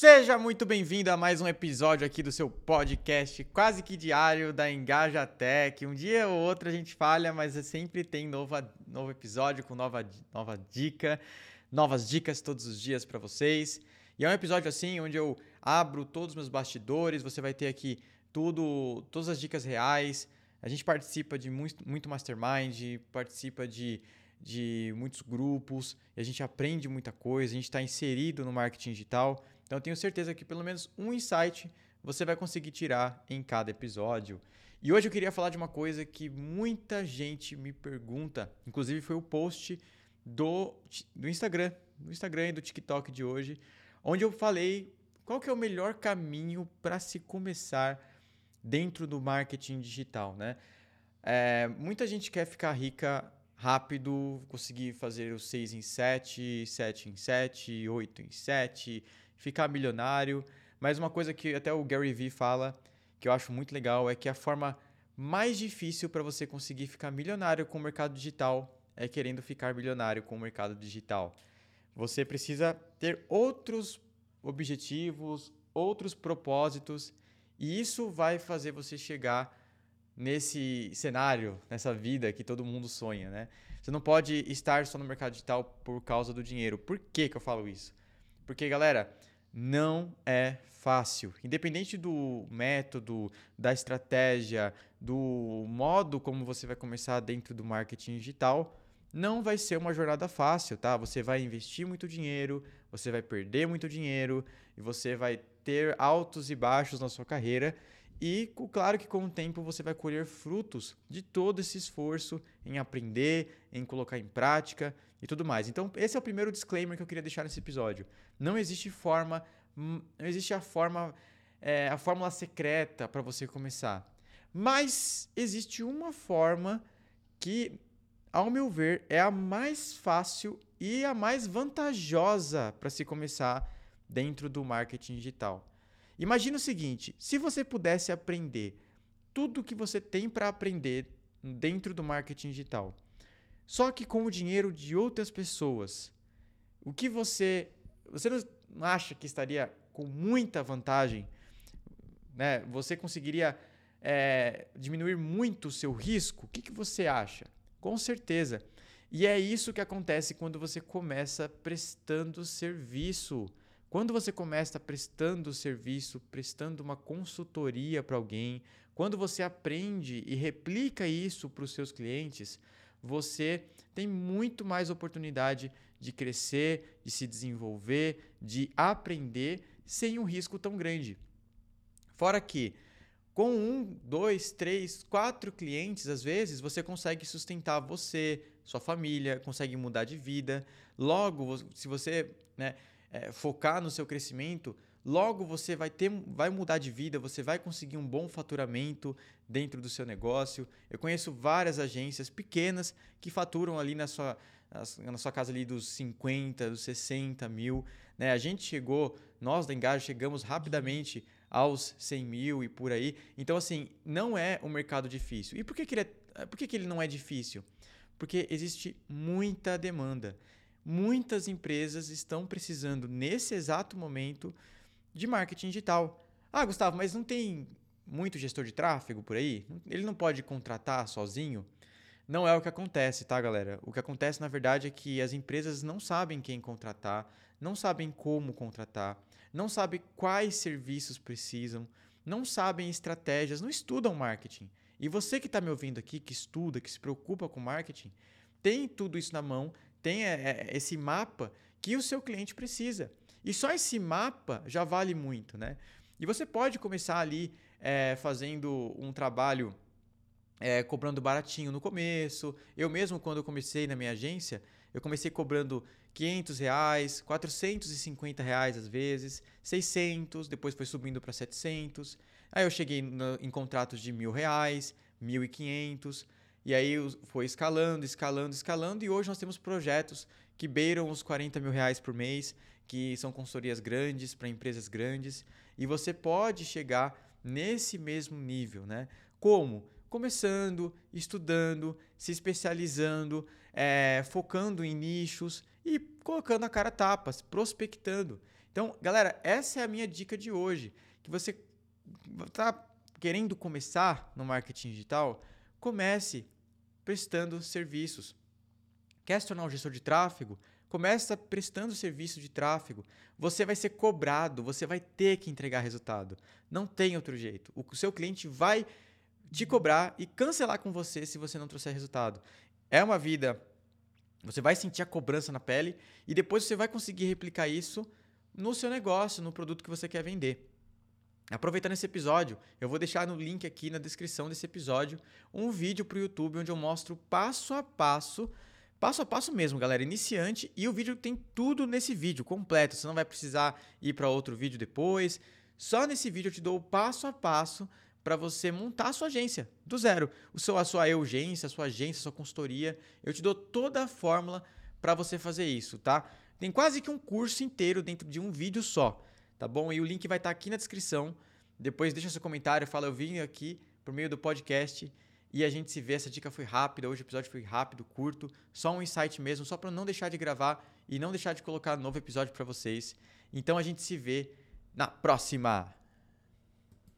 Seja muito bem-vindo a mais um episódio aqui do seu podcast quase que diário da Engaja Tech. Um dia ou outro a gente falha, mas sempre tem nova, novo episódio com nova, nova dica, novas dicas todos os dias para vocês. E é um episódio assim onde eu abro todos os meus bastidores, você vai ter aqui tudo, todas as dicas reais. A gente participa de muito, muito mastermind, participa de, de muitos grupos, e a gente aprende muita coisa, a gente está inserido no marketing digital. Então eu tenho certeza que pelo menos um insight você vai conseguir tirar em cada episódio. E hoje eu queria falar de uma coisa que muita gente me pergunta, inclusive foi o post do, do Instagram, do Instagram e do TikTok de hoje, onde eu falei qual que é o melhor caminho para se começar dentro do marketing digital, né? É, muita gente quer ficar rica rápido, conseguir fazer o 6 em 7, 7 em 7, 8 em 7, ficar milionário. Mas uma coisa que até o Gary Vee fala, que eu acho muito legal, é que a forma mais difícil para você conseguir ficar milionário com o mercado digital é querendo ficar milionário com o mercado digital. Você precisa ter outros objetivos, outros propósitos, e isso vai fazer você chegar nesse cenário, nessa vida que todo mundo sonha, né? Você não pode estar só no mercado digital por causa do dinheiro. Por que, que eu falo isso? Porque, galera, não é fácil. Independente do método, da estratégia, do modo como você vai começar dentro do marketing digital, não vai ser uma jornada fácil, tá? Você vai investir muito dinheiro, você vai perder muito dinheiro e você vai ter altos e baixos na sua carreira. E claro que com o tempo você vai colher frutos de todo esse esforço em aprender, em colocar em prática e tudo mais. Então, esse é o primeiro disclaimer que eu queria deixar nesse episódio. Não existe forma, hum, não existe a forma, é, a fórmula secreta para você começar. Mas existe uma forma que, ao meu ver, é a mais fácil e a mais vantajosa para se começar dentro do marketing digital. Imagina o seguinte: se você pudesse aprender tudo que você tem para aprender dentro do marketing digital, só que com o dinheiro de outras pessoas. O que você. Você não acha que estaria com muita vantagem? Né? Você conseguiria é, diminuir muito o seu risco? O que, que você acha? Com certeza. E é isso que acontece quando você começa prestando serviço. Quando você começa prestando serviço, prestando uma consultoria para alguém, quando você aprende e replica isso para os seus clientes, você tem muito mais oportunidade de crescer, de se desenvolver, de aprender sem um risco tão grande. Fora que, com um, dois, três, quatro clientes, às vezes, você consegue sustentar você, sua família, consegue mudar de vida. Logo, se você né, é, focar no seu crescimento, logo você vai ter, vai mudar de vida, você vai conseguir um bom faturamento dentro do seu negócio. Eu conheço várias agências pequenas que faturam ali na sua, na sua casa ali dos 50, dos 60 mil. Né? A gente chegou, nós da Engajo chegamos rapidamente aos 100 mil e por aí. Então, assim, não é um mercado difícil. E por que, que, ele, é, por que, que ele não é difícil? Porque existe muita demanda. Muitas empresas estão precisando, nesse exato momento, de marketing digital. Ah, Gustavo, mas não tem muito gestor de tráfego por aí? Ele não pode contratar sozinho? Não é o que acontece, tá, galera? O que acontece, na verdade, é que as empresas não sabem quem contratar, não sabem como contratar, não sabem quais serviços precisam, não sabem estratégias, não estudam marketing. E você que está me ouvindo aqui, que estuda, que se preocupa com marketing, tem tudo isso na mão, tem é, é, esse mapa que o seu cliente precisa. E só esse mapa já vale muito, né? E você pode começar ali é, fazendo um trabalho é, cobrando baratinho no começo. Eu mesmo, quando eu comecei na minha agência, eu comecei cobrando 500 reais, 450 reais às vezes, 600, depois foi subindo para 700. Aí eu cheguei no, em contratos de mil reais, 1.500. E aí foi escalando, escalando, escalando. E hoje nós temos projetos que beiram os 40 mil reais por mês que são consultorias grandes para empresas grandes, e você pode chegar nesse mesmo nível, né? Como? Começando, estudando, se especializando, é, focando em nichos e colocando a cara tapas, prospectando. Então, galera, essa é a minha dica de hoje. Que você está querendo começar no marketing digital, comece prestando serviços. Quer se tornar um gestor de tráfego? Começa prestando serviço de tráfego. Você vai ser cobrado, você vai ter que entregar resultado. Não tem outro jeito. O seu cliente vai te cobrar e cancelar com você se você não trouxer resultado. É uma vida. Você vai sentir a cobrança na pele e depois você vai conseguir replicar isso no seu negócio, no produto que você quer vender. Aproveitando esse episódio, eu vou deixar no link aqui na descrição desse episódio um vídeo para o YouTube onde eu mostro passo a passo, passo a passo mesmo, galera, iniciante, e o vídeo tem tudo nesse vídeo completo. Você não vai precisar ir para outro vídeo depois. Só nesse vídeo eu te dou o passo a passo para você montar a sua agência do zero. O seu, a sua urgência, a sua agência, a sua consultoria. Eu te dou toda a fórmula para você fazer isso, tá? Tem quase que um curso inteiro dentro de um vídeo só, tá bom? E o link vai estar tá aqui na descrição. Depois deixa seu comentário, fala eu vim aqui por meio do podcast e a gente se vê. Essa dica foi rápida, hoje o episódio foi rápido, curto, só um insight mesmo, só para não deixar de gravar e não deixar de colocar novo episódio para vocês. Então a gente se vê na próxima.